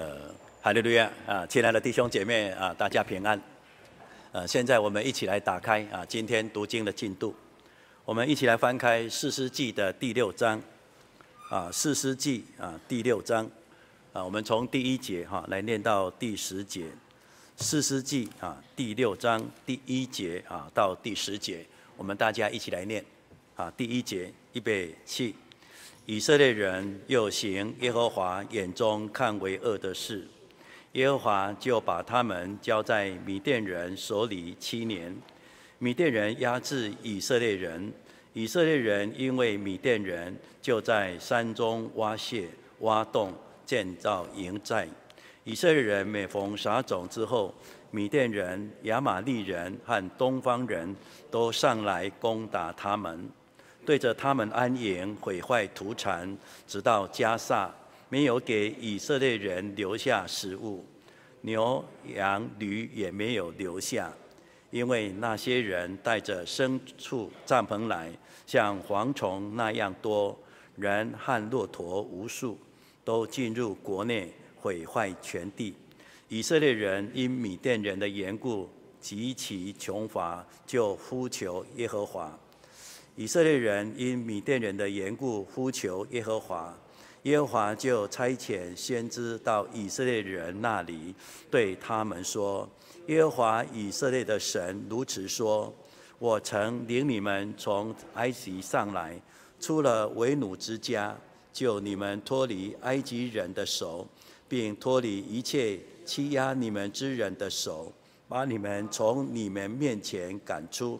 呃，哈利路亚啊，亲爱的弟兄姐妹啊，大家平安。呃，现在我们一起来打开啊，今天读经的进度。我们一起来翻开《士师记》的第六章啊，《士师记》啊第六章啊，我们从第一节哈来念到第十节，《士师记》啊第六章第一节啊到第十节，我们大家一起来念啊，第一节预备起。以色列人又行耶和华眼中看为恶的事，耶和华就把他们交在米甸人手里七年。米甸人压制以色列人，以色列人因为米甸人，就在山中挖穴、挖洞，建造营寨。以色列人每逢撒种之后，米甸人、亚玛力人和东方人都上来攻打他们。对着他们安营，毁坏土产，直到加萨，没有给以色列人留下食物，牛羊驴也没有留下，因为那些人带着牲畜帐篷来，像蝗虫那样多，人和骆驼无数，都进入国内，毁坏全地。以色列人因米甸人的缘故极其穷乏，就呼求耶和华。以色列人因米甸人的缘故呼求耶和华，耶和华就差遣先知到以色列人那里，对他们说：“耶和华以色列的神如此说：我曾领你们从埃及上来，出了为奴之家，救你们脱离埃及人的手，并脱离一切欺压你们之人的手，把你们从你们面前赶出。”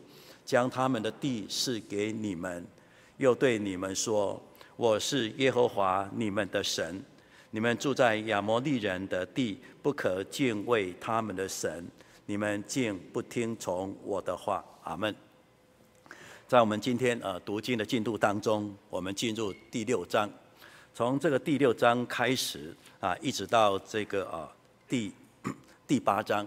将他们的地赐给你们，又对你们说：“我是耶和华你们的神。你们住在亚摩利人的地，不可敬畏他们的神。你们竟不听从我的话。”阿门。在我们今天呃读经的进度当中，我们进入第六章。从这个第六章开始啊，一直到这个啊第第八章，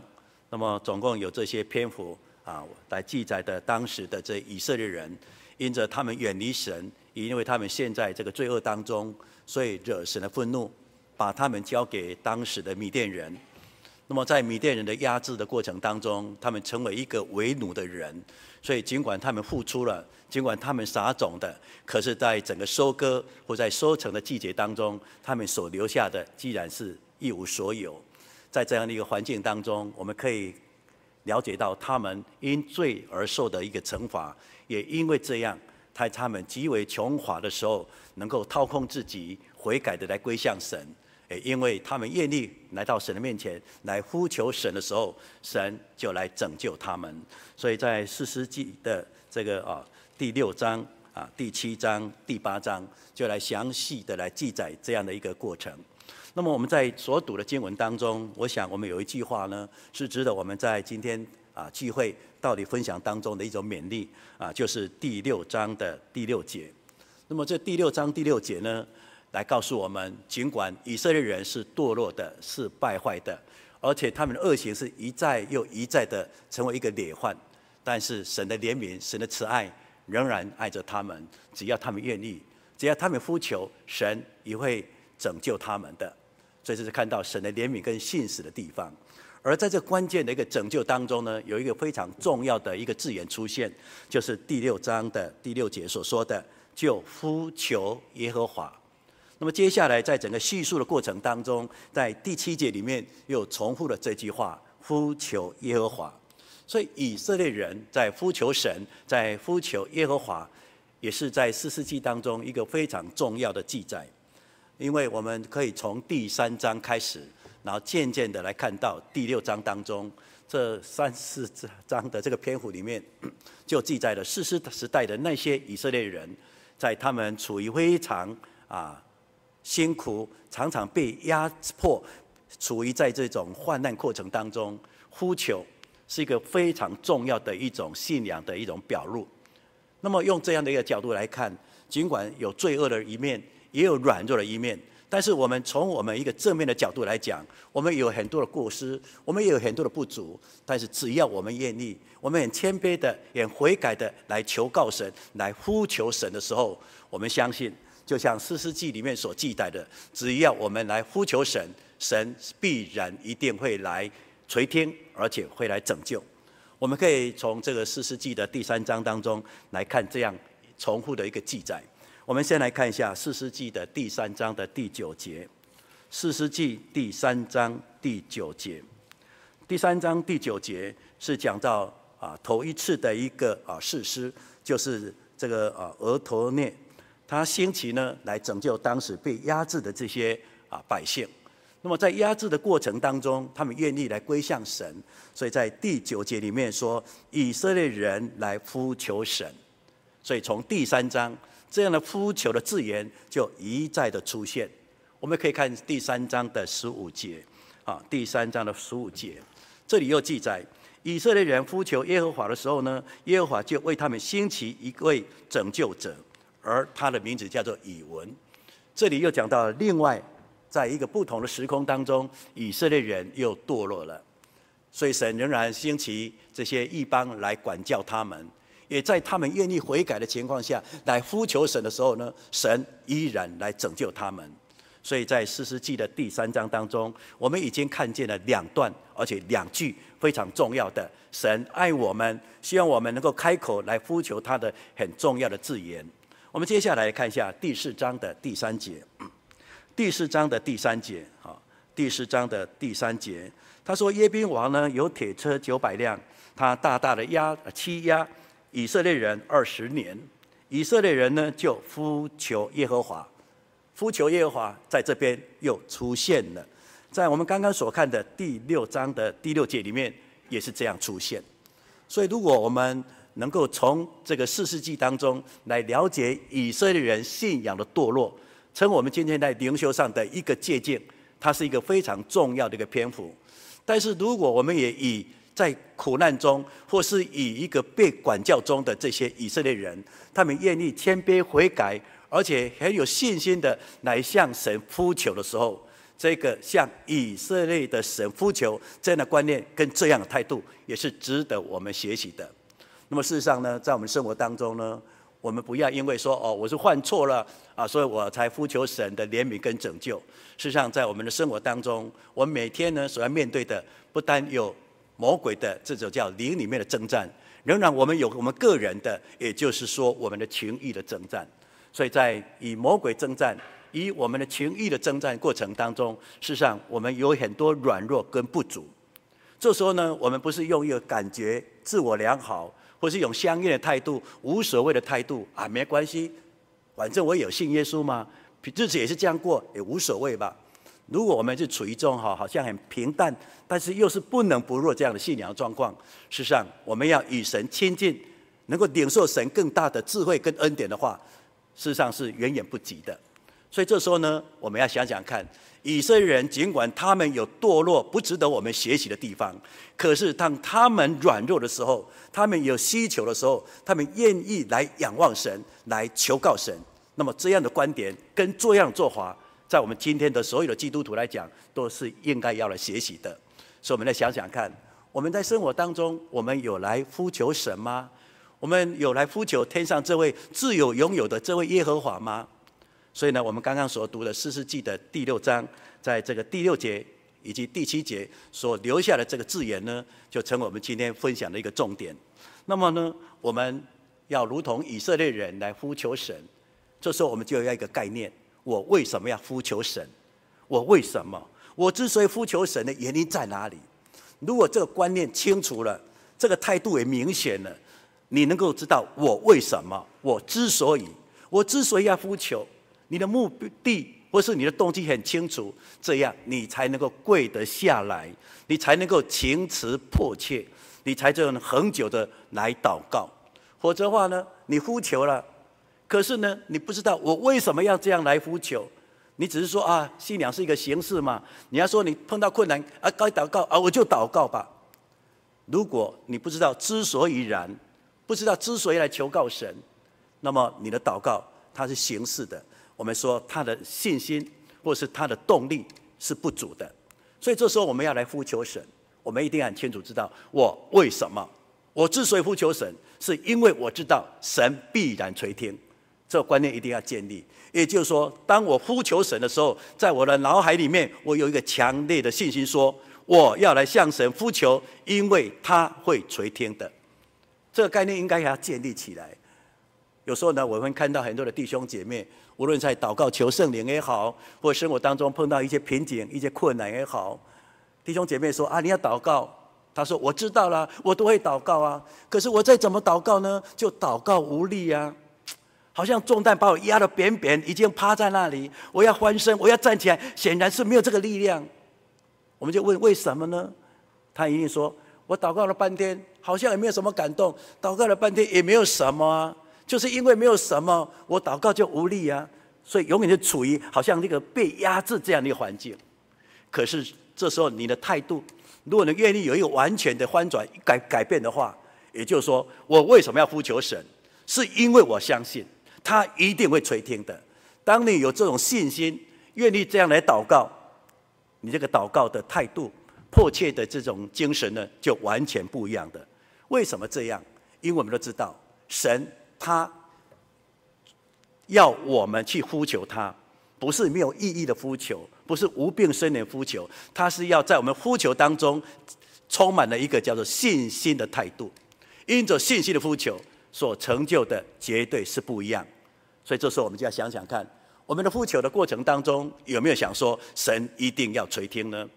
那么总共有这些篇幅。啊，来记载的当时的这以色列人，因着他们远离神，因为他们陷在这个罪恶当中，所以惹神的愤怒，把他们交给当时的米甸人。那么在米甸人的压制的过程当中，他们成为一个为奴的人。所以尽管他们付出了，尽管他们撒种的，可是在整个收割或在收成的季节当中，他们所留下的，既然是一无所有。在这样的一个环境当中，我们可以。了解到他们因罪而受的一个惩罚，也因为这样，在他们极为穷乏的时候，能够掏空自己悔改的来归向神。诶，因为他们愿意来到神的面前来呼求神的时候，神就来拯救他们。所以在四世纪的这个啊第六章啊第七章第八章，就来详细的来记载这样的一个过程。那么我们在所读的经文当中，我想我们有一句话呢，是值得我们在今天啊聚会到底分享当中的一种勉励啊，就是第六章的第六节。那么这第六章第六节呢，来告诉我们，尽管以色列人是堕落的，是败坏的，而且他们的恶行是一再又一再的成为一个裂患，但是神的怜悯、神的慈爱仍然爱着他们，只要他们愿意，只要他们呼求，神也会拯救他们的。所以这是看到神的怜悯跟信实的地方，而在这关键的一个拯救当中呢，有一个非常重要的一个字眼出现，就是第六章的第六节所说的“就呼求耶和华”。那么接下来在整个叙述的过程当中，在第七节里面又重复了这句话“呼求耶和华”。所以以色列人在呼求神，在呼求耶和华，也是在四世纪当中一个非常重要的记载。因为我们可以从第三章开始，然后渐渐的来看到第六章当中这三 四章的这个篇幅里面，就记载了四世时代的那些以色列人，在他们处于非常啊辛苦，常常被压迫，处于在这种患难过程当中，呼求是一个非常重要的一种信仰的一种表露。那么用这样的一个角度来看，尽管有罪恶的一面。也有软弱的一面，但是我们从我们一个正面的角度来讲，我们有很多的过失，我们也有很多的不足，但是只要我们愿意，我们很谦卑的、也悔改的来求告神、来呼求神的时候，我们相信，就像四世记里面所记载的，只要我们来呼求神，神必然一定会来垂听，而且会来拯救。我们可以从这个四世记的第三章当中来看这样重复的一个记载。我们先来看一下四世纪的第三章的第九节。四世纪第三章第九节，第三章第九节是讲到啊头一次的一个啊士师，就是这个啊俄陀聂，他兴起呢来拯救当时被压制的这些啊百姓。那么在压制的过程当中，他们愿意来归向神，所以在第九节里面说，以色列人来呼求神。所以从第三章这样的呼求的字眼就一再的出现。我们可以看第三章的十五节，啊，第三章的十五节，这里又记载以色列人呼求耶和华的时候呢，耶和华就为他们兴起一位拯救者，而他的名字叫做以文。这里又讲到另外。在一个不同的时空当中，以色列人又堕落了，所以神仍然兴起这些异邦来管教他们，也在他们愿意悔改的情况下来呼求神的时候呢，神依然来拯救他们。所以在士师记的第三章当中，我们已经看见了两段，而且两句非常重要的神爱我们，希望我们能够开口来呼求他的很重要的字眼。我们接下来看一下第四章的第三节。第四章的第三节，哈，第四章的第三节，他说耶宾王呢有铁车九百辆，他大大的压欺压以色列人二十年，以色列人呢就呼求耶和华，呼求耶和华在这边又出现了，在我们刚刚所看的第六章的第六节里面也是这样出现，所以如果我们能够从这个四世纪当中来了解以色列人信仰的堕落。成我们今天在灵修上的一个借鉴，它是一个非常重要的一个篇幅。但是，如果我们也以在苦难中，或是以一个被管教中的这些以色列人，他们愿意谦卑悔改，而且很有信心的来向神呼求的时候，这个向以色列的神呼求这样的观念跟这样的态度，也是值得我们学习的。那么，事实上呢，在我们生活当中呢，我们不要因为说哦，我是犯错了啊，所以我才呼求神的怜悯跟拯救。事实上，在我们的生活当中，我们每天呢所要面对的，不单有魔鬼的这种叫灵里面的征战，仍然我们有我们个人的，也就是说我们的情欲的征战。所以在以魔鬼征战，以我们的情欲的征战过程当中，事实上我们有很多软弱跟不足。这时候呢，我们不是用一个感觉自我良好。或是用相应的态度、无所谓的态度啊，没关系，反正我有信耶稣嘛，日子也是这样过，也无所谓吧。如果我们是处于一种哈，好像很平淡，但是又是不能不弱这样的信仰状况，事实上我们要与神亲近，能够领受神更大的智慧跟恩典的话，事实上是远远不及的。所以这时候呢，我们要想想看。以色列人尽管他们有堕落不值得我们学习的地方，可是当他们软弱的时候，他们有需求的时候，他们愿意来仰望神，来求告神。那么这样的观点跟这样做法，在我们今天的所有的基督徒来讲，都是应该要来学习的。所以，我们来想想看，我们在生活当中，我们有来呼求神吗？我们有来呼求天上这位自有拥有的这位耶和华吗？所以呢，我们刚刚所读的四世纪的第六章，在这个第六节以及第七节所留下的这个字眼呢，就成为我们今天分享的一个重点。那么呢，我们要如同以色列人来呼求神，这时候我们就要一个概念：我为什么要呼求神？我为什么？我之所以呼求神的原因在哪里？如果这个观念清楚了，这个态度也明显了，你能够知道我为什么？我之所以，我之所以要呼求。你的目的或是你的动机很清楚，这样你才能够跪得下来，你才能够情词迫切，你才这样恒久的来祷告。否则的话呢，你呼求了，可是呢，你不知道我为什么要这样来呼求，你只是说啊，信仰是一个形式嘛。你要说你碰到困难啊，该祷告啊，我就祷告吧。如果你不知道之所以然，不知道之所以来求告神，那么你的祷告它是形式的。我们说他的信心或是他的动力是不足的，所以这时候我们要来呼求神，我们一定很清楚知道我为什么。我之所以呼求神，是因为我知道神必然垂听，这个观念一定要建立。也就是说，当我呼求神的时候，在我的脑海里面，我有一个强烈的信心，说我要来向神呼求，因为他会垂听的。这个概念应该要建立起来。有时候呢，我们看到很多的弟兄姐妹，无论在祷告求圣灵也好，或生活当中碰到一些瓶颈、一些困难也好，弟兄姐妹说啊，你要祷告。他说我知道了，我都会祷告啊。可是我再怎么祷告呢，就祷告无力啊，好像重担把我压得扁扁，已经趴在那里。我要翻身，我要站起来，显然是没有这个力量。我们就问为什么呢？他一定说，我祷告了半天，好像也没有什么感动；祷告了半天也没有什么啊。就是因为没有什么，我祷告就无力啊，所以永远就处于好像那个被压制这样的一个环境。可是这时候你的态度，如果你愿意有一个完全的翻转改改变的话，也就是说，我为什么要呼求神？是因为我相信他一定会垂听的。当你有这种信心，愿意这样来祷告，你这个祷告的态度、迫切的这种精神呢，就完全不一样的。为什么这样？因为我们都知道神。他要我们去呼求他，不是没有意义的呼求，不是无病呻吟呼求，他是要在我们呼求当中充满了一个叫做信心的态度。因着信心的呼求所成就的，绝对是不一样。所以这时候我们就要想想看，我们的呼求的过程当中有没有想说神一定要垂听呢？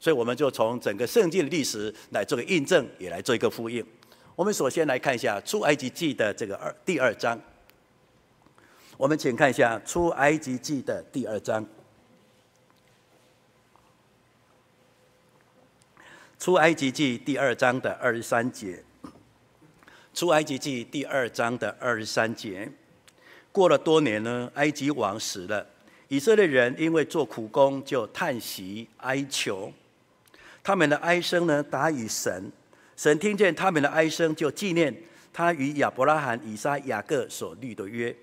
所以我们就从整个圣经的历史来做个印证，也来做一个呼应。我们首先来看一下出埃及记的这个二第二章。我们请看一下出埃及记的第二章。出埃及记第二章的二十三节。出埃及记第二章的二十三节。过了多年呢，埃及王死了，以色列人因为做苦工就叹息哀求，他们的哀声呢达于神。神听见他们的哀声，就纪念他与亚伯拉罕、以撒、雅各所立的约。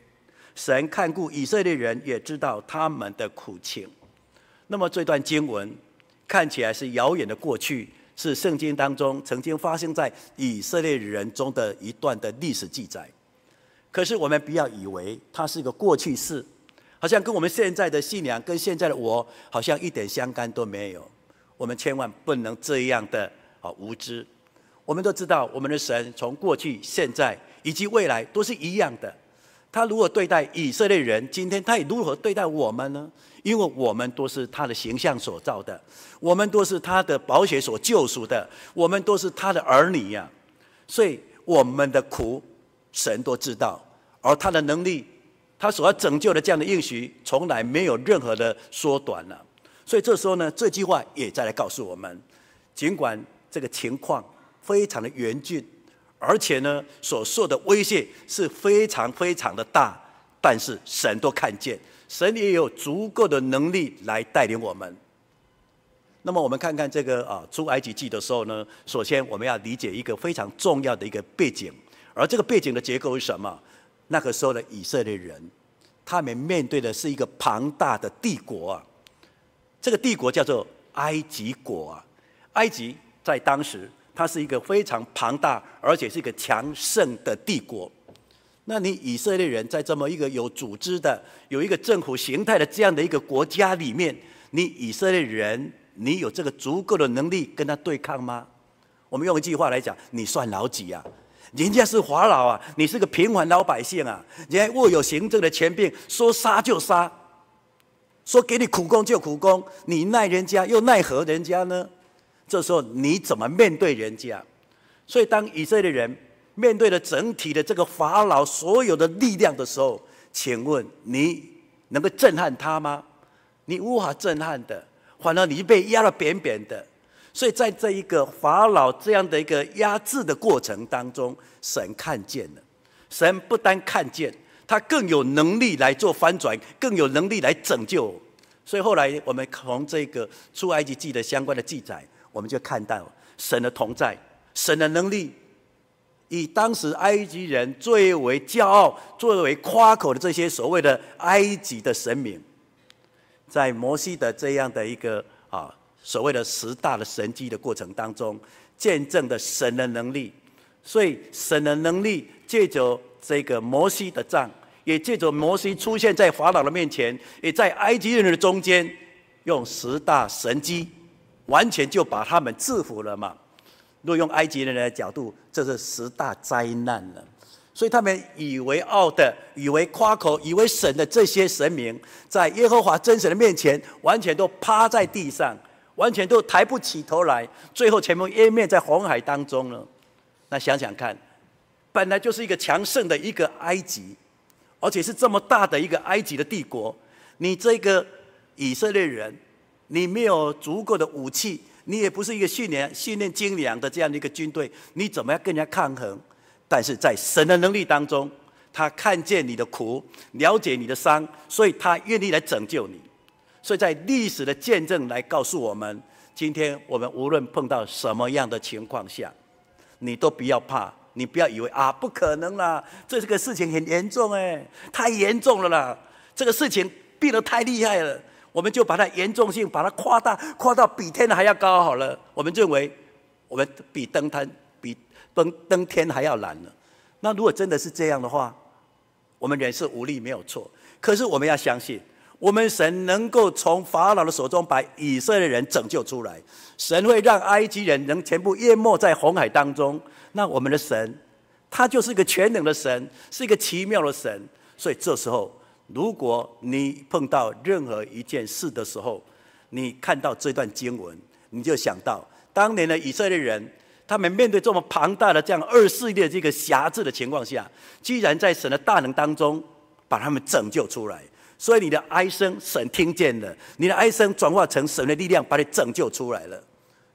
神看顾以色列人，也知道他们的苦情。那么这段经文看起来是遥远的过去，是圣经当中曾经发生在以色列人中的一段的历史记载。可是我们不要以为它是一个过去式，好像跟我们现在的信仰跟现在的我好像一点相干都没有。我们千万不能这样的啊无知。我们都知道，我们的神从过去、现在以及未来都是一样的。他如何对待以色列人，今天他也如何对待我们呢？因为我们都是他的形象所造的，我们都是他的宝血所救赎的，我们都是他的儿女呀。所以我们的苦，神都知道，而他的能力，他所要拯救的这样的应许，从来没有任何的缩短了。所以这时候呢，这句话也再来告诉我们，尽管这个情况。非常的严峻，而且呢，所受的威胁是非常非常的大，但是神都看见，神也有足够的能力来带领我们。那么我们看看这个啊出埃及记的时候呢，首先我们要理解一个非常重要的一个背景，而这个背景的结构是什么？那个时候的以色列人，他们面对的是一个庞大的帝国啊，这个帝国叫做埃及国啊，埃及在当时。它是一个非常庞大，而且是一个强盛的帝国。那你以色列人在这么一个有组织的、有一个政府形态的这样的一个国家里面，你以色列人，你有这个足够的能力跟他对抗吗？我们用一句话来讲，你算老几啊？人家是法老啊，你是个平凡老百姓啊！人家握有行政的权柄，说杀就杀，说给你苦工就苦工，你奈人家又奈何人家呢？这时候你怎么面对人家？所以当以色列人面对了整体的这个法老所有的力量的时候，请问你能够震撼他吗？你无法震撼的，反而你被压得扁扁的。所以在这一个法老这样的一个压制的过程当中，神看见了，神不单看见，他更有能力来做翻转，更有能力来拯救。所以后来我们从这个出埃及记的相关的记载。我们就看到神的同在，神的能力，以当时埃及人最为骄傲、最为夸口的这些所谓的埃及的神明，在摩西的这样的一个啊所谓的十大的神迹的过程当中，见证的神的能力。所以神的能力借着这个摩西的杖，也借着摩西出现在法老的面前，也在埃及人的中间，用十大神迹，完全就把他们制服了嘛。若用埃及人的角度，这是十大灾难了。所以他们以为傲的，以为夸口，以为神的这些神明，在耶和华真神的面前，完全都趴在地上，完全都抬不起头来，最后全部湮灭在红海当中了。那想想看，本来就是一个强盛的一个埃及，而且是这么大的一个埃及的帝国，你这个以色列人，你没有足够的武器，你也不是一个训练训练精良的这样的一个军队，你怎么样跟人家抗衡？但是在神的能力当中，他看见你的苦，了解你的伤，所以他愿意来拯救你。所以在历史的见证来告诉我们，今天我们无论碰到什么样的情况下，你都不要怕，你不要以为啊不可能啦，这是个事情很严重哎，太严重了啦，这个事情变得太厉害了，我们就把它严重性把它夸大，夸到比天还要高好了。我们认为我们比登坛。登登天还要难呢。那如果真的是这样的话，我们人是无力没有错。可是我们要相信，我们神能够从法老的手中把以色列人拯救出来，神会让埃及人能全部淹没在红海当中。那我们的神，他就是一个全能的神，是一个奇妙的神。所以这时候，如果你碰到任何一件事的时候，你看到这段经文，你就想到当年的以色列人。他们面对这么庞大的这样二世纪的这个辖制的情况下，居然在神的大能当中把他们拯救出来。所以你的哀声，神听见了；你的哀声转化成神的力量，把你拯救出来了。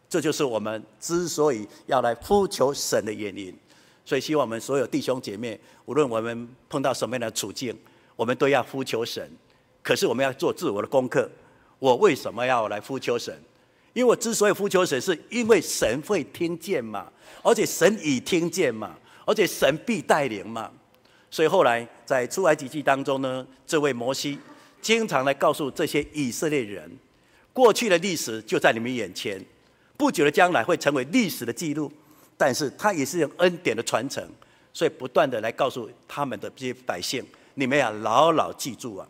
这就是我们之所以要来呼求神的原因。所以希望我们所有弟兄姐妹，无论我们碰到什么样的处境，我们都要呼求神。可是我们要做自我的功课。我为什么要来呼求神？因为我之所以呼求神，是因为神会听见嘛，而且神已听见嘛，而且神必带领嘛。所以后来在出埃及记当中呢，这位摩西经常来告诉这些以色列人，过去的历史就在你们眼前，不久的将来会成为历史的记录。但是他也是用恩典的传承，所以不断的来告诉他们的这些百姓，你们要牢牢记住啊。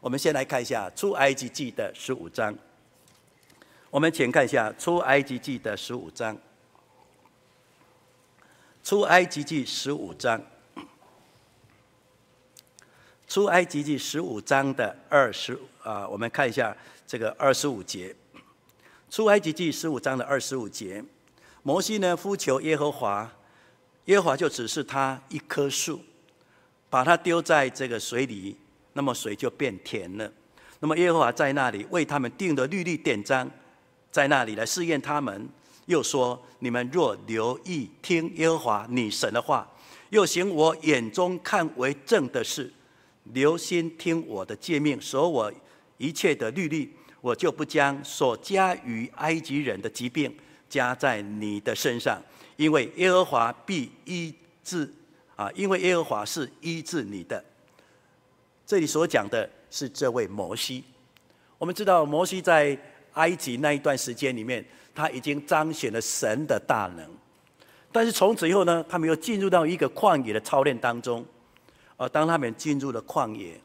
我们先来看一下出埃及记的十五章。我们请看一下《出埃及记》的十五章，《出埃及记》十五章，《出埃及记》十五章的二十啊，我们看一下这个二十五节，《出埃及记》十五章的二十五节，摩西呢呼求耶和华，耶和华就指示他一棵树，把它丢在这个水里，那么水就变甜了。那么耶和华在那里为他们定的律例典章。在那里来试验他们，又说：你们若留意听耶和华你神的话，又行我眼中看为正的事，留心听我的诫命，守我一切的律例，我就不将所加于埃及人的疾病加在你的身上，因为耶和华必医治啊，因为耶和华是医治你的。这里所讲的是这位摩西，我们知道摩西在。埃及那一段时间里面，他已经彰显了神的大能，但是从此以后呢，他们又进入到一个旷野的操练当中。而当他们进入了旷野，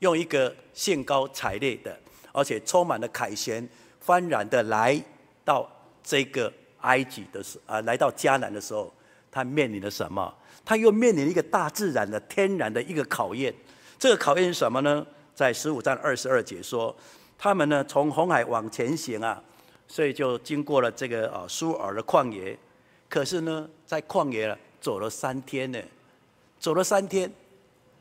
用一个兴高采烈的，而且充满了凯旋幡然的来到这个埃及的时啊，来到迦南的时候，他面临了什么？他又面临一个大自然的天然的一个考验。这个考验是什么呢？在十五章二十二节说。他们呢，从红海往前行啊，所以就经过了这个啊舒尔的旷野。可是呢，在旷野走了三天呢，走了三天。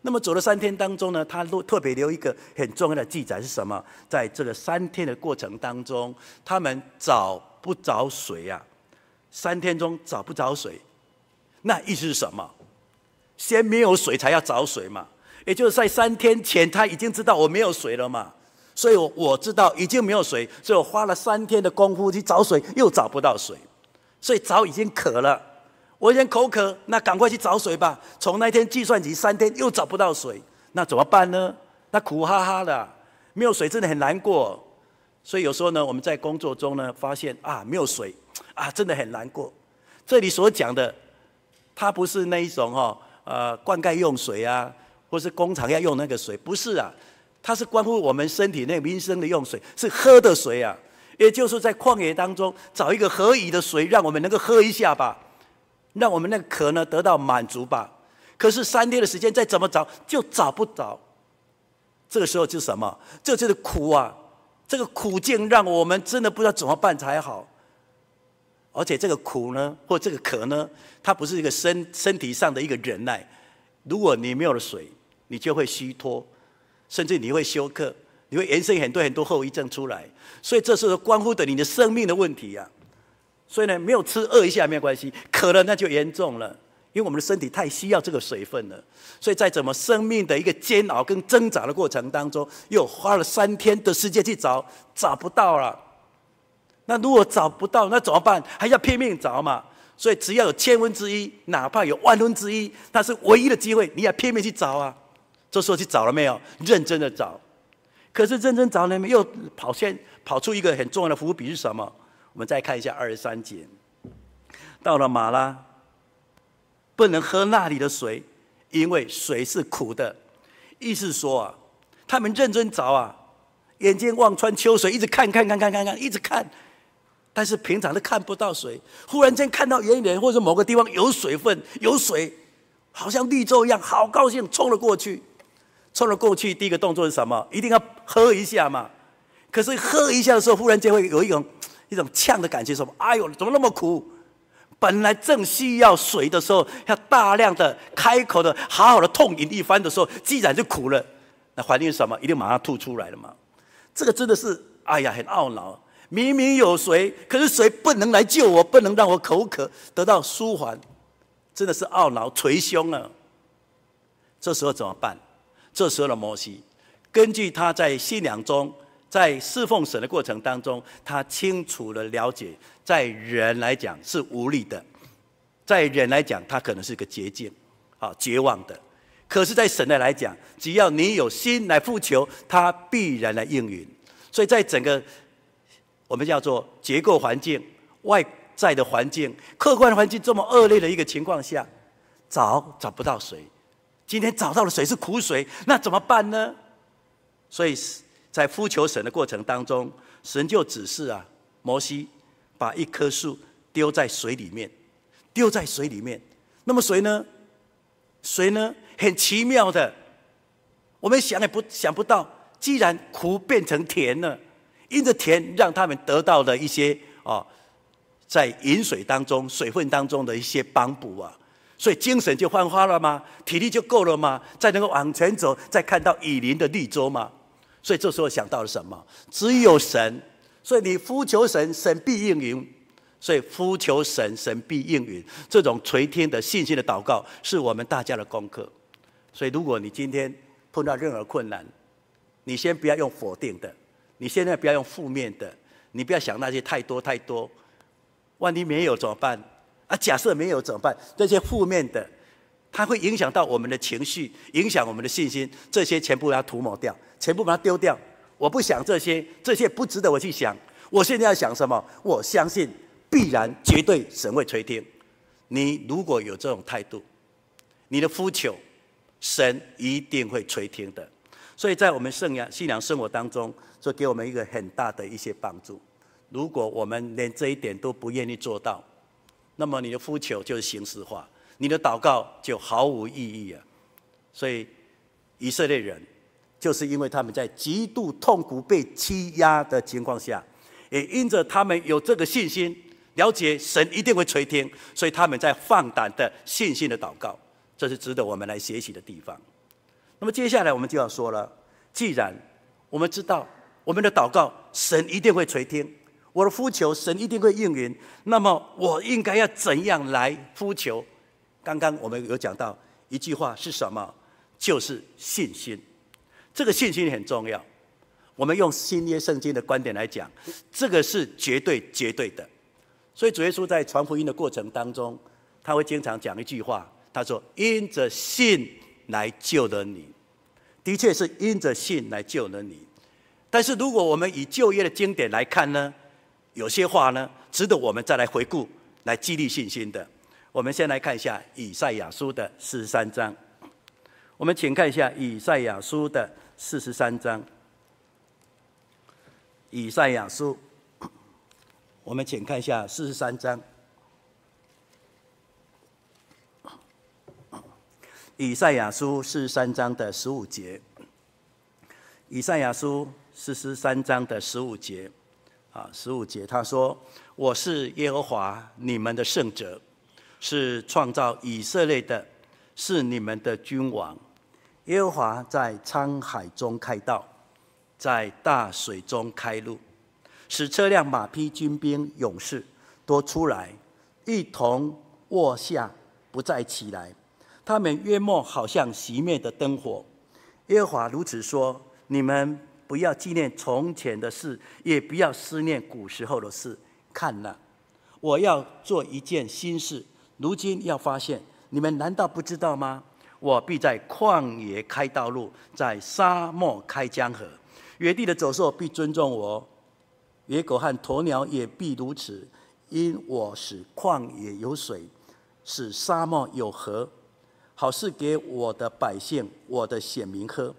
那么走了三天当中呢，他都特别留一个很重要的记载是什么？在这个三天的过程当中，他们找不着水啊，三天中找不着水，那意思是什么？先没有水才要找水嘛，也就是在三天前他已经知道我没有水了嘛。所以我知道已经没有水，所以我花了三天的功夫去找水，又找不到水，所以早已经渴了。我已经口渴，那赶快去找水吧。从那天计算起，三天又找不到水，那怎么办呢？那苦哈哈的，没有水真的很难过。所以有时候呢，我们在工作中呢，发现啊，没有水啊，真的很难过。这里所讲的，它不是那一种哈，呃，灌溉用水啊。或是工厂要用那个水，不是啊，它是关乎我们身体内民生的用水，是喝的水啊。也就是在旷野当中找一个合宜的水，让我们能够喝一下吧，让我们那个渴呢得到满足吧。可是三天的时间再怎么找就找不着，这个时候就是什么？这就是苦啊！这个苦境让我们真的不知道怎么办才好。而且这个苦呢，或这个渴呢，它不是一个身身体上的一个忍耐。如果你没有了水，你就会虚脱，甚至你会休克，你会延伸很多很多后遗症出来。所以这是关乎的你的生命的问题呀。所以呢，没有吃饿一下没有关系，渴了那就严重了，因为我们的身体太需要这个水分了。所以在怎么生命的一个煎熬跟挣扎的过程当中，又花了三天的时间去找，找不到了。那如果找不到，那怎么办？还要拼命找嘛。所以只要有千分之一，哪怕有万分之一，那是唯一的机会，你要拼命去找啊。这时候去找了没有？认真的找。可是认真找了没有？又跑先跑出一个很重要的伏笔是什么？我们再看一下二十三节。到了马拉，不能喝那里的水，因为水是苦的。意思说啊，他们认真找啊，眼睛望穿秋水，一直看看看看看看，一直看。但是平常都看不到水，忽然间看到远远或者某个地方有水分、有水，好像绿洲一样，好高兴，冲了过去。冲了过去，第一个动作是什么？一定要喝一下嘛。可是喝一下的时候，忽然间会有一种一种呛的感觉，说：“哎呦，怎么那么苦？本来正需要水的时候，要大量的开口的好好的痛饮一番的时候，既然就苦了，那怀念什么？一定马上吐出来了嘛。这个真的是，哎呀，很懊恼。”明明有水，可是水不能来救我，不能让我口渴得到舒缓，真的是懊恼捶胸啊。这时候怎么办？这时候的摩西，根据他在信仰中，在侍奉神的过程当中，他清楚的了解，在人来讲是无力的，在人来讲他可能是个捷径，啊，绝望的。可是，在神的来讲，只要你有心来复求，他必然来应允。所以在整个。我们叫做结构环境、外在的环境、客观环境这么恶劣的一个情况下，找找不到水。今天找到了水是苦水，那怎么办呢？所以在呼求神的过程当中，神就指示啊，摩西把一棵树丢在水里面，丢在水里面。那么水呢？水呢？很奇妙的，我们想也不想不到，既然苦变成甜了。因着甜，让他们得到了一些啊，在饮水当中、水分当中的一些帮补啊，所以精神就焕发了吗？体力就够了吗？再能够往前走，再看到雨林的绿洲吗？所以这时候想到了什么？只有神，所以你呼求神，神必应允。所以呼求神，神必应允。这种垂听的信心的祷告，是我们大家的功课。所以，如果你今天碰到任何困难，你先不要用否定的。你现在不要用负面的，你不要想那些太多太多，万一没有怎么办？啊，假设没有怎么办？这些负面的，它会影响到我们的情绪，影响我们的信心，这些全部要涂抹掉，全部把它丢掉。我不想这些，这些不值得我去想。我现在要想什么？我相信必然绝对神会垂听。你如果有这种态度，你的呼求，神一定会垂听的。所以在我们圣仰信仰生活当中。这给我们一个很大的一些帮助。如果我们连这一点都不愿意做到，那么你的呼求就是形式化，你的祷告就毫无意义啊。所以以色列人就是因为他们在极度痛苦、被欺压的情况下，也因着他们有这个信心，了解神一定会垂听，所以他们在放胆的信心的祷告，这是值得我们来学习的地方。那么接下来我们就要说了，既然我们知道。我们的祷告，神一定会垂听；我的呼求，神一定会应允。那么，我应该要怎样来呼求？刚刚我们有讲到一句话是什么？就是信心。这个信心很重要。我们用新约圣经的观点来讲，这个是绝对、绝对的。所以主耶稣在传福音的过程当中，他会经常讲一句话，他说：“因着信来救了你。”的确是因着信来救了你。但是，如果我们以旧约的经典来看呢，有些话呢，值得我们再来回顾，来激励信心的。我们先来看一下以赛亚书的四十三章。我们请看一下以赛亚书的四十三章。以赛亚书，我们请看一下四十三章。以赛亚书四十三章的十五节。以赛亚书四十三章的十五节，啊，十五节他说：“我是耶和华你们的圣者，是创造以色列的，是你们的君王。”耶和华在沧海中开道，在大水中开路，使车辆、马匹、军兵、勇士都出来，一同卧下，不再起来。他们约莫好像熄灭的灯火。耶和华如此说：你们不要纪念从前的事，也不要思念古时候的事。看哪，我要做一件新事，如今要发现，你们难道不知道吗？我必在旷野开道路，在沙漠开江河。野地的走兽必尊重我，野狗和鸵鸟也必如此，因我使旷野有水，使沙漠有河，好赐给我的百姓、我的选民喝。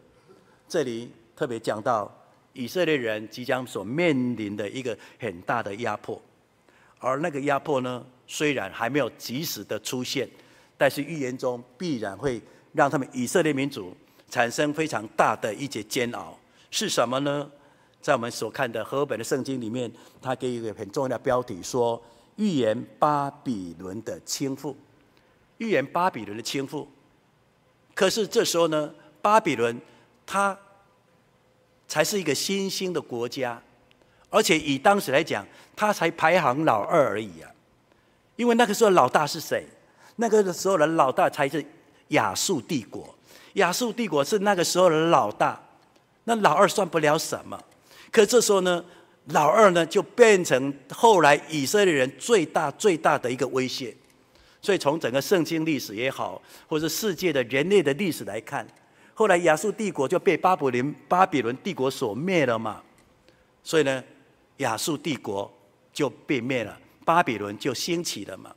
这里特别讲到以色列人即将所面临的一个很大的压迫，而那个压迫呢，虽然还没有及时的出现。但是预言中必然会让他们以色列民族产生非常大的一节煎熬，是什么呢？在我们所看的和本的圣经里面，他给一个很重要的标题说：预言巴比伦的倾覆。预言巴比伦的倾覆。可是这时候呢，巴比伦它才是一个新兴的国家，而且以当时来讲，它才排行老二而已啊。因为那个时候老大是谁？那个时候的老大才是亚述帝国，亚述帝国是那个时候的老大，那老二算不了什么。可这时候呢，老二呢就变成后来以色列人最大最大的一个威胁。所以从整个圣经历史也好，或者世界的人类的历史来看，后来亚述帝国就被巴比伦巴比伦帝国所灭了嘛。所以呢，亚述帝国就被灭了，巴比伦就兴起了嘛。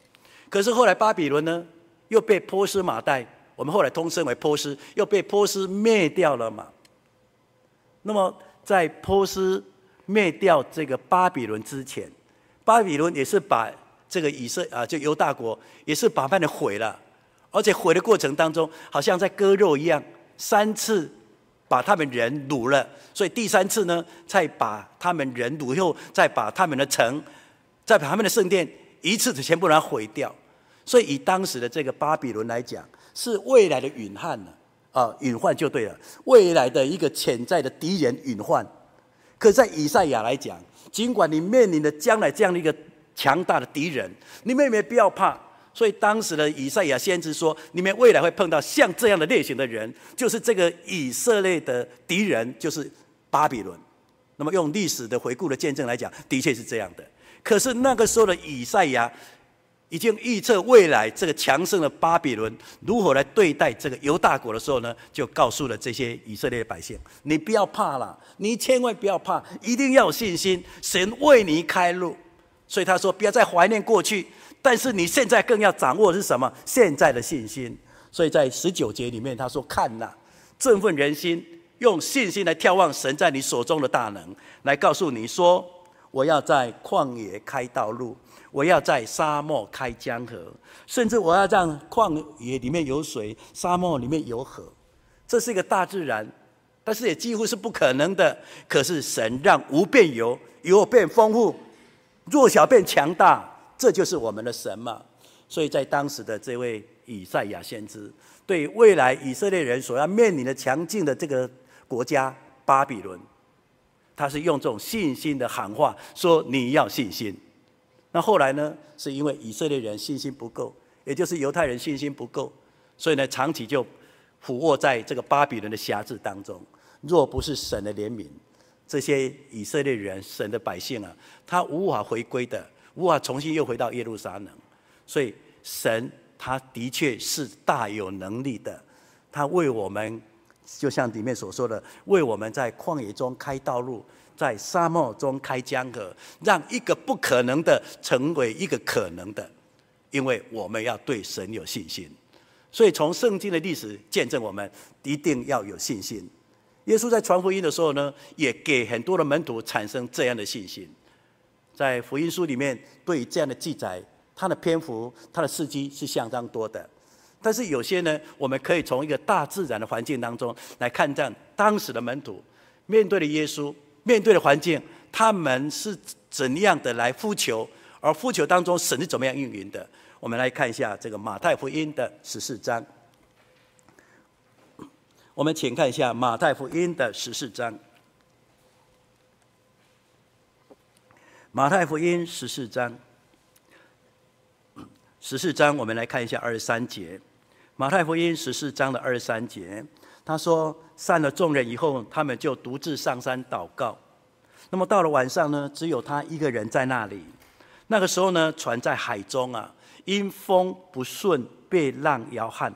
可是后来巴比伦呢，又被波斯马代，我们后来通称为波斯，又被波斯灭掉了嘛。那么在波斯灭掉这个巴比伦之前，巴比伦也是把这个以色啊，就犹大国也是把他们毁了，而且毁的过程当中，好像在割肉一样，三次把他们人掳了，所以第三次呢，再把他们人掳以后，再把他们的城，再把他们的圣殿一次的全部把它毁掉。所以，以当时的这个巴比伦来讲，是未来的隐患呢，啊，隐患就对了，未来的一个潜在的敌人隐患。可在以赛亚来讲，尽管你面临的将来这样的一个强大的敌人，你们也没必要怕。所以当时的以赛亚先知说，你们未来会碰到像这样的类型的人，就是这个以色列的敌人，就是巴比伦。那么用历史的回顾的见证来讲，的确是这样的。可是那个时候的以赛亚。已经预测未来这个强盛的巴比伦如何来对待这个犹大国的时候呢，就告诉了这些以色列百姓：你不要怕了，你千万不要怕，一定要有信心，神为你开路。所以他说：不要再怀念过去，但是你现在更要掌握的是什么？现在的信心。所以在十九节里面他说：看呐，振奋人心，用信心来眺望神在你手中的大能，来告诉你说：我要在旷野开道路。我要在沙漠开江河，甚至我要让旷野里面有水，沙漠里面有河。这是一个大自然，但是也几乎是不可能的。可是神让无变有，有变丰富，弱小变强大，这就是我们的神嘛。所以在当时的这位以赛亚先知，对未来以色列人所要面临的强劲的这个国家巴比伦，他是用这种信心的喊话说：“你要信心。”那后来呢？是因为以色列人信心不够，也就是犹太人信心不够，所以呢，长期就俯卧在这个巴比伦的辖制当中。若不是神的怜悯，这些以色列人、神的百姓啊，他无法回归的，无法重新又回到耶路撒冷。所以神他的确是大有能力的，他为我们，就像里面所说的，为我们在旷野中开道路。在沙漠中开江河，让一个不可能的成为一个可能的，因为我们要对神有信心。所以从圣经的历史见证，我们一定要有信心。耶稣在传福音的时候呢，也给很多的门徒产生这样的信心。在福音书里面，对于这样的记载，它的篇幅、它的事迹是相当多的。但是有些呢，我们可以从一个大自然的环境当中来看，这样当时的门徒面对的耶稣，面对的环境，他们是怎样的来呼求，而呼求当中神是怎么样运营的？我们来看一下这个马太福音的十四章。我们请看一下马太福音的十四章。马太福音十四章，十四章，我们来看一下二十三节。马太福音十四章的二十三节，他说：“散了众人以后，他们就独自上山祷告。那么到了晚上呢，只有他一个人在那里。那个时候呢，船在海中啊，因风不顺，被浪摇撼。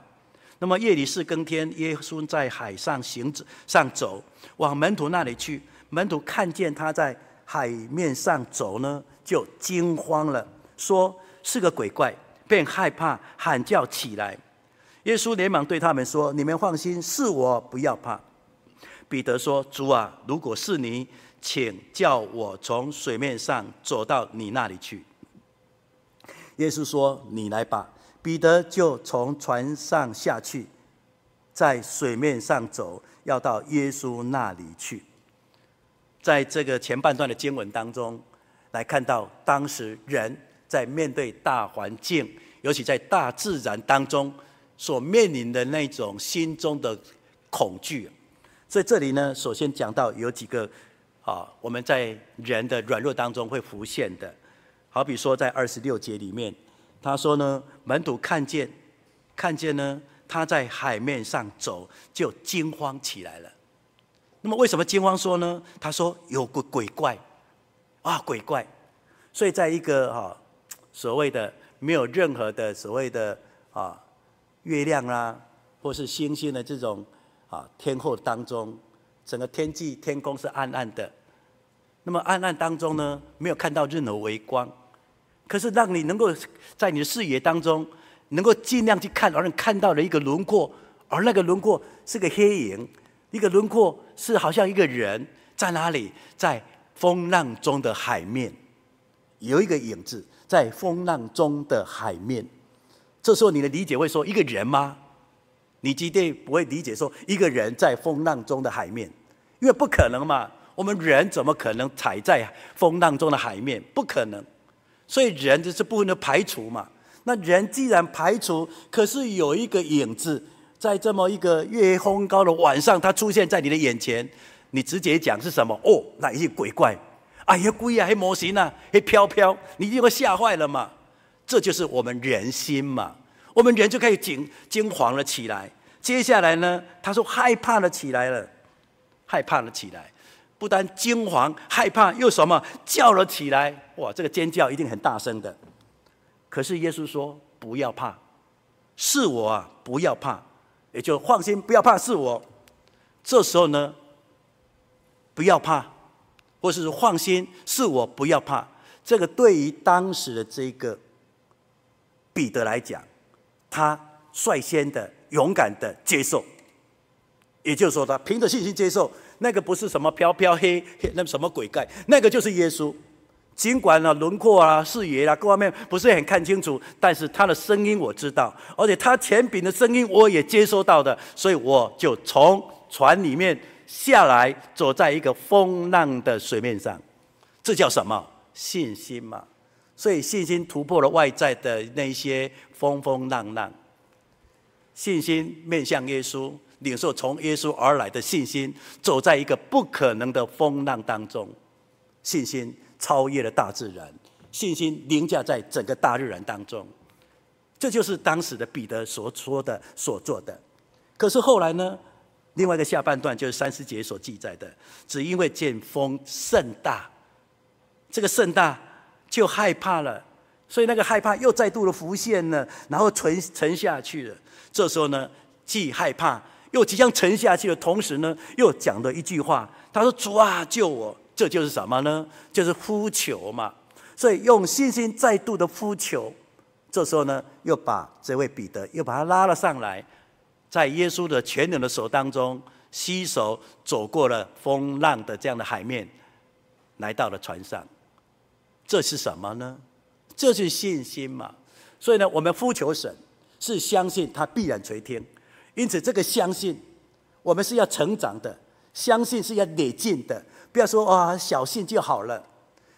那么夜里四更天，耶稣在海上行走上走，往门徒那里去。门徒看见他在海面上走呢，就惊慌了，说是个鬼怪，便害怕，喊叫起来。”耶稣连忙对他们说：“你们放心，是我，不要怕。”彼得说：“主啊，如果是你，请叫我从水面上走到你那里去。”耶稣说：“你来吧。”彼得就从船上下去，在水面上走，要到耶稣那里去。在这个前半段的经文当中，来看到当时人在面对大环境，尤其在大自然当中。所面临的那种心中的恐惧，所以这里呢，首先讲到有几个啊，我们在人的软弱当中会浮现的，好比说在二十六节里面，他说呢，门徒看见看见呢，他在海面上走，就惊慌起来了。那么为什么惊慌说呢？他说有个鬼怪啊，鬼怪。所以在一个哈所谓的没有任何的所谓的啊。月亮啊，或是星星的这种啊天后当中，整个天际天空是暗暗的。那么暗暗当中呢，没有看到任何微光，可是让你能够在你的视野当中，能够尽量去看，而你看到了一个轮廓，而那个轮廓是个黑影，一个轮廓是好像一个人在哪里，在风浪中的海面，有一个影子在风浪中的海面。这时候你的理解会说一个人吗？你绝对不会理解说一个人在风浪中的海面，因为不可能嘛。我们人怎么可能踩在风浪中的海面？不可能。所以人就是不能排除嘛。那人既然排除，可是有一个影子在这么一个月黑风高的晚上，它出现在你的眼前，你直接讲是什么？哦，那一些鬼怪，哎呀，鬼啊，还模型啊，还飘飘，你就会吓坏了嘛。这就是我们人心嘛，我们人就可以惊惊惶了起来。接下来呢，他说害怕了起来了，害怕了起来，不但惊惶害怕，又什么叫了起来？哇，这个尖叫一定很大声的。可是耶稣说不要怕，是我啊，不要怕，也就放心，不要怕，是我。这时候呢，不要怕，或是放心，是我，不要怕。这个对于当时的这个。彼得来讲，他率先的、勇敢的接受，也就是说，他凭着信心接受那个不是什么飘飘黑 黑，那什么鬼盖，那个就是耶稣。尽管呢轮廓啊、视野啊各方面不是很看清楚，但是他的声音我知道，而且他前柄的声音我也接收到的，所以我就从船里面下来，走在一个风浪的水面上，这叫什么？信心嘛。所以信心突破了外在的那些风风浪浪，信心面向耶稣，领受从耶稣而来的信心，走在一个不可能的风浪当中，信心超越了大自然，信心凌驾在整个大自然当中，这就是当时的彼得所说的、所做的。可是后来呢？另外一个下半段就是三十节所记载的，只因为见风甚大，这个甚大。就害怕了，所以那个害怕又再度的浮现了，然后沉沉下去了。这时候呢，既害怕又即将沉下去的同时呢，又讲了一句话，他说：“主啊，救我！”这就是什么呢？就是呼求嘛。所以用信心再度的呼求，这时候呢，又把这位彼得又把他拉了上来，在耶稣的全能的手当中，携手走过了风浪的这样的海面，来到了船上。这是什么呢？这是信心嘛。所以呢，我们呼求神是相信他必然垂听，因此这个相信，我们是要成长的，相信是要累进的。不要说啊，小信就好了，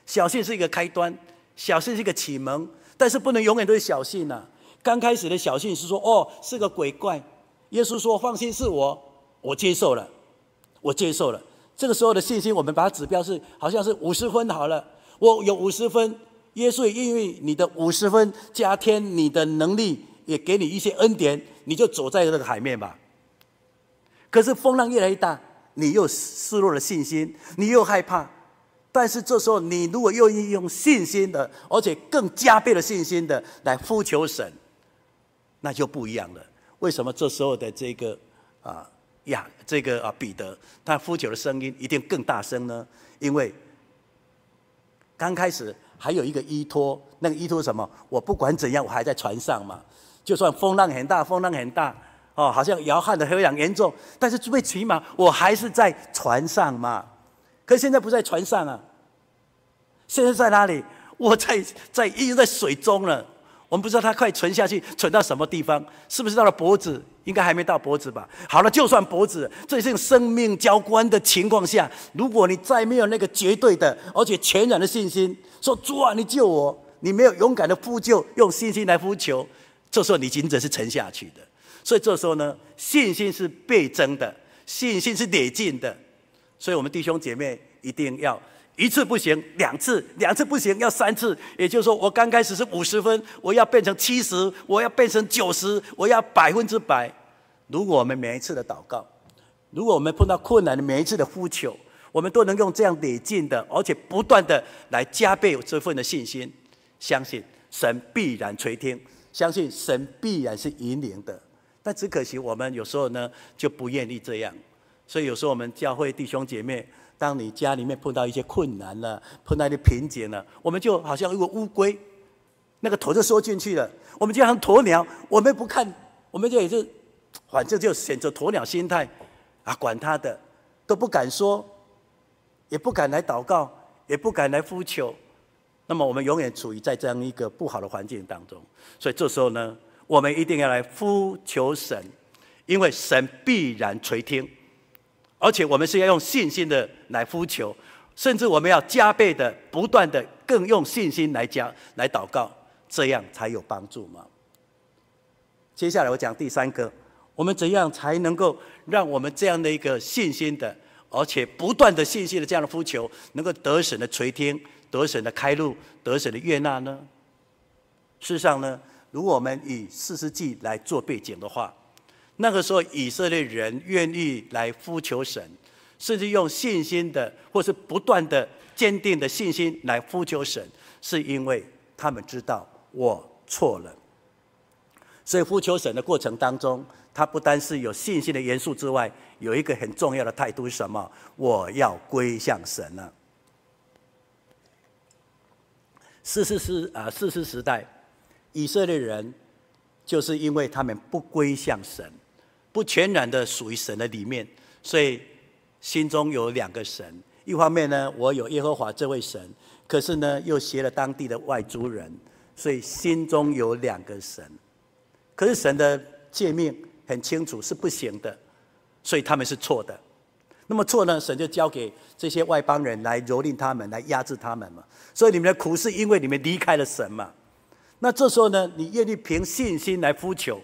小信是一个开端，小信是一个启蒙，但是不能永远都是小信呐、刚开始的小信是说，哦，是个鬼怪。耶稣说，放心，是我，我接受了，我接受了。这个时候的信心，我们把它指标是，好像是五十分好了。我有五十分，耶稣也因为你的五十分加添你的能力，也给你一些恩典，你就走在这个海面吧。可是风浪越来越大。你又失落了信心，你又害怕，但是这时候你如果愿意用信心的，而且更加倍的信心的来呼求神，那就不一样了。为什么这时候的这个啊呀这个啊彼得他呼求的声音一定更大声呢？因为刚开始还有一个依托，那个依托是什么？我不管怎样，我还在船上嘛，就算风浪很大，风浪很大。哦，好像摇撼的非常严重，但是最起码我还是在船上嘛。可是现在不在船上啊，现在在哪里？我在在一直在水中了。我们不知道它快沉下去，沉到什么地方？是不是到了脖子？应该还没到脖子吧？好了，就算脖子，这是生命交关的情况下，如果你再没有那个绝对的而且全然的信心，说主啊，你救我，你没有勇敢的呼救，用信心来呼求，这时候你仅仅是沉下去的。所以这时候呢，信心是倍增的，信心是累进的。所以，我们弟兄姐妹一定要一次不行，两次，两次不行，要三次。也就是说，我刚开始是五十分，我要变成七十，我要变成九十，我要百分之百。如果我们每一次的祷告，如果我们碰到困难的每一次的呼求，我们都能用这样累进的，而且不断的来加倍这份的信心，相信神必然垂听，相信神必然是引领的。但只可惜，我们有时候呢就不愿意这样，所以有时候我们教会弟兄姐妹，当你家里面碰到一些困难了，碰到一些瓶颈了，我们就好像一个乌龟，那个头就缩进去了，我们就像鸵鸟，我们不看，我们就也是，反正就选择鸵鸟心态，啊，管他的，都不敢说，也不敢来祷告，也不敢来呼求，那么我们永远处于在这样一个不好的环境当中，所以这时候呢。我们一定要来呼求神，因为神必然垂听，而且我们是要用信心的来呼求，甚至我们要加倍的、不断的、更用信心来讲、来祷告，这样才有帮助嘛。接下来我讲第三个，我们怎样才能够让我们这样的一个信心的，而且不断的信心的这样的呼求，能够得神的垂听、得神的开路、得神的悦纳呢？事实上呢？如果我们以士师记来做背景的话，那个时候以色列人愿意来呼求神，甚至用信心的或是不断的坚定的信心来呼求神，是因为他们知道我错了。所以呼求神的过程当中，他不单是有信心的元素之外，有一个很重要的态度是什么？我要归向神了。士师时啊，士师时代。以色列人就是因为他们不归向神，不全然的属于神的里面，所以心中有两个神。一方面呢，我有耶和华这位神，可是呢，又学了当地的外族人，所以心中有两个神。可是神的诫命很清楚，是不行的，所以他们是错的。那么错呢，神就交给这些外邦人来蹂躏他们，来压制他们嘛。所以你们的苦是因为你们离开了神嘛。那这时候呢，你愿意凭信心来呼求，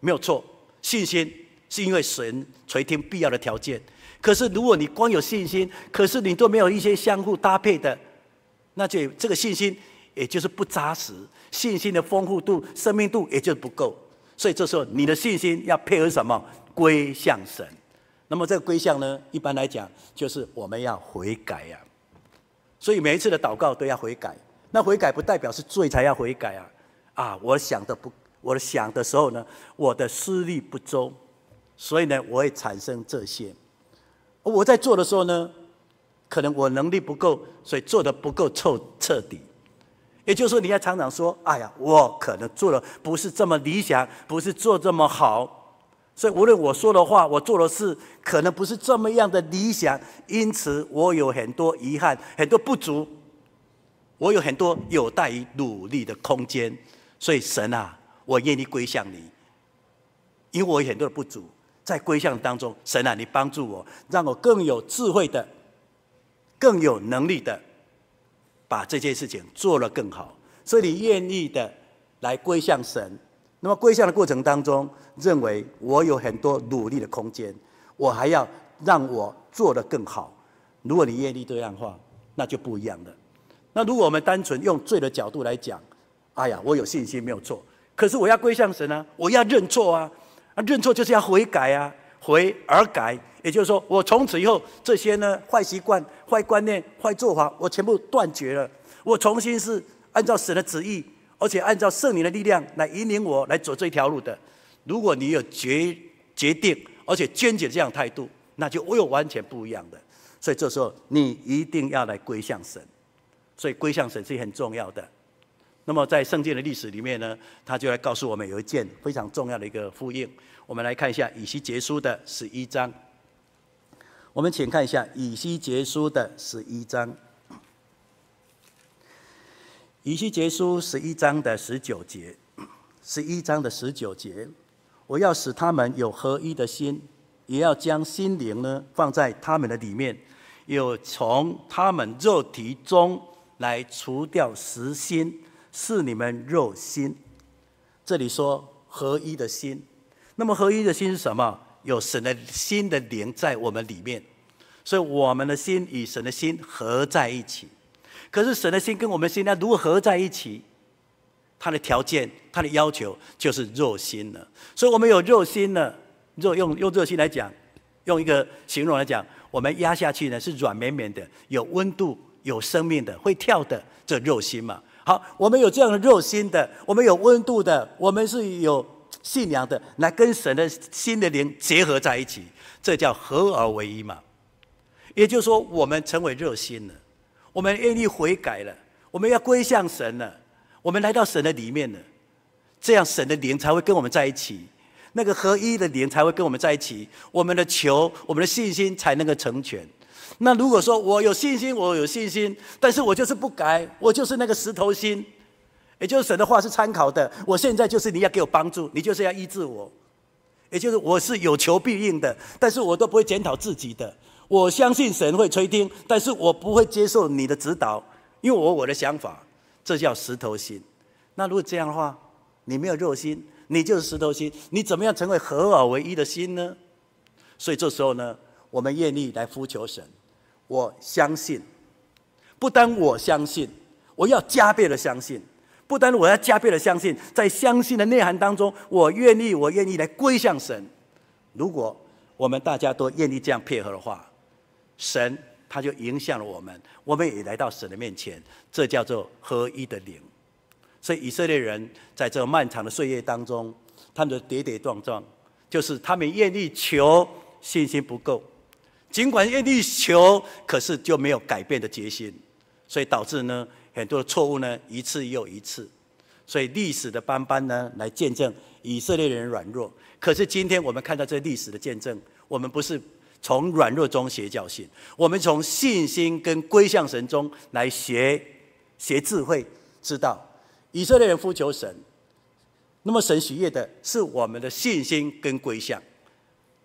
没有错。信心是因为神垂听必要的条件。可是如果你光有信心，可是你都没有一些相互搭配的，那就这个信心也就是不扎实，信心的丰富度、生命度也就不够。所以这时候你的信心要配合什么？归向神。那么这个归向呢，一般来讲就是我们要悔改呀。所以每一次的祷告都要悔改。那悔改不代表是罪才要悔改啊！啊，我想的不，我想的时候呢，我的思虑不周，所以呢，我会产生这些。我在做的时候呢，可能我能力不够，所以做的不够彻彻底。也就是说，你要常常说：“哎呀，我可能做的不是这么理想，不是做这么好，所以无论我说的话，我做的事，可能不是这么样的理想，因此我有很多遗憾，很多不足，我有很多有待于努力的空间。所以神啊，我愿意归向你，因为我有很多的不足，在归向当中，神啊，你帮助我，让我更有智慧的，更有能力的。”把这件事情做得更好，所以你愿意的来归向神。那么归向的过程当中，认为我有很多努力的空间，我还要让我做得更好。如果你愿意这样的话，那就不一样了。那如果我们单纯用罪的角度来讲，哎呀，我有信心没有错，可是我要归向神啊，我要认错啊，啊，认错就是要悔改啊，悔而改。也就是说，我从此以后这些呢坏习惯、坏观念、坏做法，我全部断绝了。我重新是按照神的旨意，而且按照圣灵的力量来引领我来走这条路的。如果你有决决定，而且坚决这样态度，那就我有完全不一样的。所以这时候你一定要来归向神。所以归向神是很重要的。那么在圣经的历史里面呢，他就来告诉我们有一件非常重要的一个呼应。我们来看一下以西结书的十一章。我们请看一下《以西结书》的十一章，《以西结书》十一章的十九节，十一章的十九节，我要使他们有合一的心，也要将心灵呢放在他们的里面，又从他们肉体中来除掉实心，是你们肉心。这里说合一的心，那么合一的心是什么？有神的心的灵在我们里面，所以我们的心与神的心合在一起。可是神的心跟我们心要如何合在一起？它的条件、它的要求就是肉心了。所以我们有肉心了，肉用用肉心来讲，用一个形容来讲，我们压下去呢是软绵绵的，有温度、有生命的，会跳的，这肉心嘛。好，我们有这样的肉心的，我们有温度的，我们是有。信仰的来跟神的心的灵结合在一起，这叫合而为一嘛。也就是说，我们成为热心了，我们愿意悔改了，我们要归向神了，我们来到神的里面了，这样神的灵才会跟我们在一起，那个合一的灵才会跟我们在一起，我们的求，我们的信心才能够成全。那如果说我有信心，我有信心，但是我就是不改，我就是那个石头心。也就是神的话是参考的，我现在就是你要给我帮助，你就是要医治我。也就是我是有求必应的，但是我都不会检讨自己的。我相信神会垂听，但是我不会接受你的指导，因为我我的想法，这叫石头心。那如果这样的话，你没有肉心，你就是石头心，你怎么样成为合而为一的心呢？所以这时候呢，我们愿意来呼求神。我相信，不单我相信，我要加倍的相信。不单我要加倍的相信，在相信的内涵当中，我愿意，我愿意来归向神。如果我们大家都愿意这样配合的话，神他就影响了我们，我们也来到神的面前，这叫做合一的灵。所以以色列人在这漫长的岁月当中，他们的跌跌撞撞，就是他们愿意求，信心不够；尽管愿意求，可是就没有改变的决心，所以导致呢。很多的错误呢，一次又一次，所以历史的斑斑呢，来见证以色列人软弱。可是今天我们看到这历史的见证，我们不是从软弱中学教训，我们从信心跟归向神中来学学智慧，知道以色列人呼求神，那么神喜悦的是我们的信心跟归向。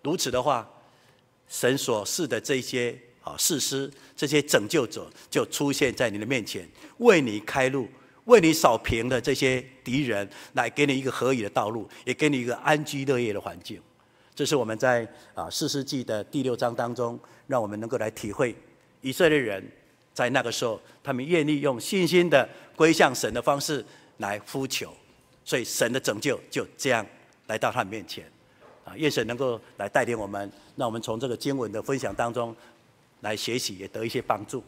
如此的话，神所赐的这些。啊，士师这些拯救者就出现在你的面前，为你开路，为你扫平了这些敌人，来给你一个合理的道路，也给你一个安居乐业的环境。这是我们在啊四世纪的第六章当中，让我们能够来体会以色列人在那个时候，他们愿意用信心的归向神的方式来呼求，所以神的拯救就这样来到他们面前。啊，愿神能够来带领我们，让我们从这个经文的分享当中。来学习，也得一些帮助。